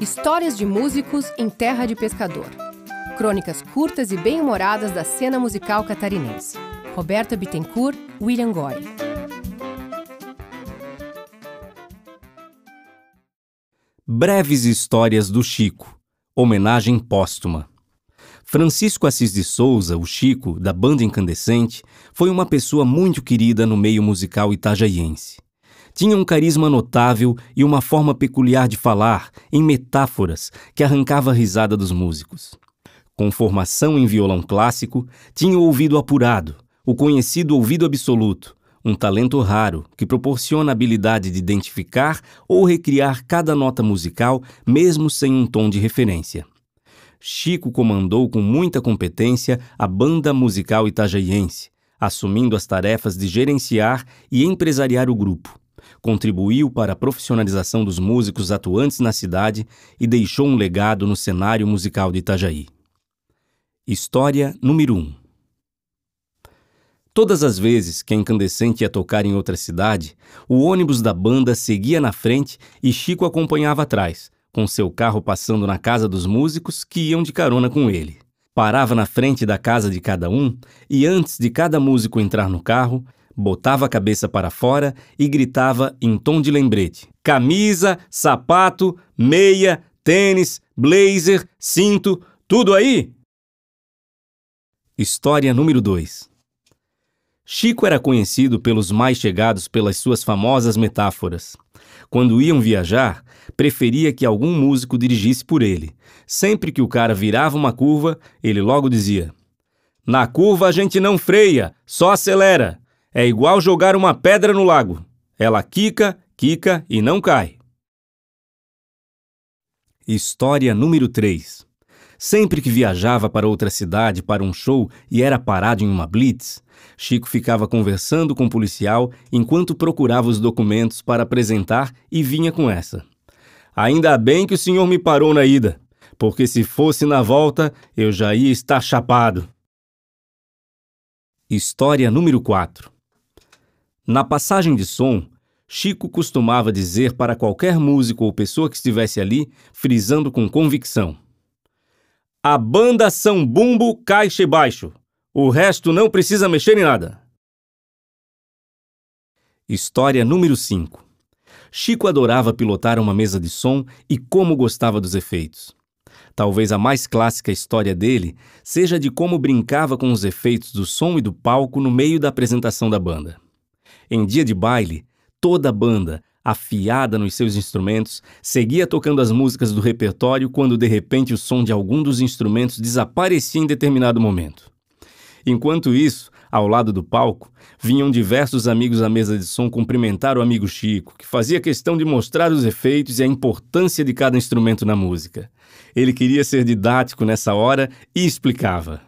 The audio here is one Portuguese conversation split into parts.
Histórias de músicos em terra de pescador. Crônicas curtas e bem-humoradas da cena musical catarinense. Roberta Bittencourt, William Goy. Breves Histórias do Chico. Homenagem póstuma. Francisco Assis de Souza, o Chico, da Banda Incandescente, foi uma pessoa muito querida no meio musical itajaiense. Tinha um carisma notável e uma forma peculiar de falar, em metáforas, que arrancava a risada dos músicos. Com formação em violão clássico, tinha o ouvido apurado, o conhecido ouvido absoluto, um talento raro que proporciona a habilidade de identificar ou recriar cada nota musical, mesmo sem um tom de referência. Chico comandou com muita competência a banda musical itajaiense, assumindo as tarefas de gerenciar e empresariar o grupo. Contribuiu para a profissionalização dos músicos atuantes na cidade e deixou um legado no cenário musical de Itajaí. História número 1 Todas as vezes que a Incandescente ia tocar em outra cidade, o ônibus da banda seguia na frente e Chico acompanhava atrás, com seu carro passando na casa dos músicos que iam de carona com ele. Parava na frente da casa de cada um e, antes de cada músico entrar no carro, botava a cabeça para fora e gritava em tom de lembrete: camisa, sapato, meia, tênis, blazer, cinto, tudo aí? História número 2 Chico era conhecido pelos mais chegados pelas suas famosas metáforas. Quando iam viajar, preferia que algum músico dirigisse por ele. Sempre que o cara virava uma curva, ele logo dizia: Na curva a gente não freia, só acelera. É igual jogar uma pedra no lago. Ela quica, quica e não cai. História número 3 Sempre que viajava para outra cidade para um show e era parado em uma blitz, Chico ficava conversando com o policial enquanto procurava os documentos para apresentar e vinha com essa. Ainda bem que o senhor me parou na ida, porque se fosse na volta eu já ia estar chapado. História número 4 Na passagem de som, Chico costumava dizer para qualquer músico ou pessoa que estivesse ali, frisando com convicção: A banda São Bumbo caixa e baixo. O resto não precisa mexer em nada. História número 5 Chico adorava pilotar uma mesa de som e como gostava dos efeitos. Talvez a mais clássica história dele seja de como brincava com os efeitos do som e do palco no meio da apresentação da banda. Em dia de baile, toda a banda, afiada nos seus instrumentos, seguia tocando as músicas do repertório quando de repente o som de algum dos instrumentos desaparecia em determinado momento. Enquanto isso, ao lado do palco, vinham diversos amigos à mesa de som cumprimentar o amigo Chico, que fazia questão de mostrar os efeitos e a importância de cada instrumento na música. Ele queria ser didático nessa hora e explicava: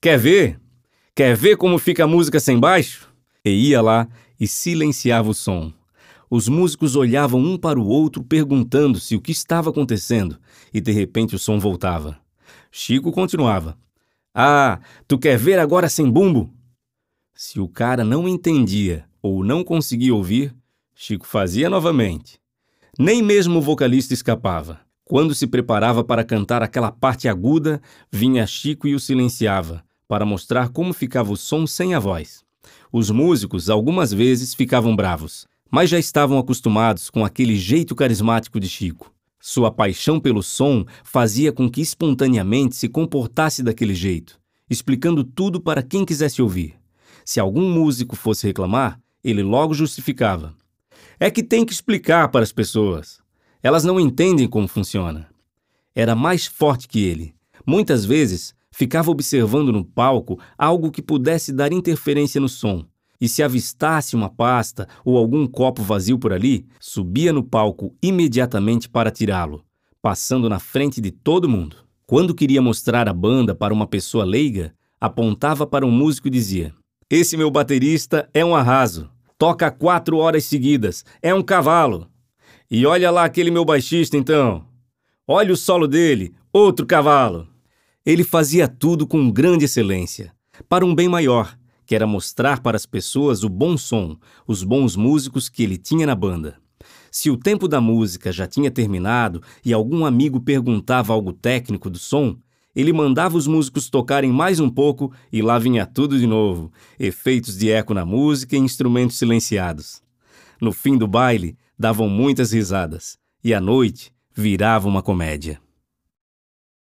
Quer ver? Quer ver como fica a música sem baixo? E ia lá e silenciava o som. Os músicos olhavam um para o outro perguntando-se o que estava acontecendo, e de repente o som voltava. Chico continuava: ah, tu quer ver agora sem bumbo? Se o cara não entendia ou não conseguia ouvir, Chico fazia novamente. Nem mesmo o vocalista escapava. Quando se preparava para cantar aquela parte aguda, vinha Chico e o silenciava, para mostrar como ficava o som sem a voz. Os músicos algumas vezes ficavam bravos, mas já estavam acostumados com aquele jeito carismático de Chico. Sua paixão pelo som fazia com que espontaneamente se comportasse daquele jeito, explicando tudo para quem quisesse ouvir. Se algum músico fosse reclamar, ele logo justificava. É que tem que explicar para as pessoas. Elas não entendem como funciona. Era mais forte que ele. Muitas vezes ficava observando no palco algo que pudesse dar interferência no som, e se avistasse uma pasta ou algum copo vazio por ali, subia no palco imediatamente para tirá-lo, passando na frente de todo mundo. Quando queria mostrar a banda para uma pessoa leiga, apontava para um músico e dizia: Esse meu baterista é um arraso, toca quatro horas seguidas, é um cavalo. E olha lá aquele meu baixista então. Olha o solo dele, outro cavalo. Ele fazia tudo com grande excelência, para um bem maior que era mostrar para as pessoas o bom som, os bons músicos que ele tinha na banda. Se o tempo da música já tinha terminado e algum amigo perguntava algo técnico do som, ele mandava os músicos tocarem mais um pouco e lá vinha tudo de novo: efeitos de eco na música e instrumentos silenciados. No fim do baile, davam muitas risadas e a noite virava uma comédia.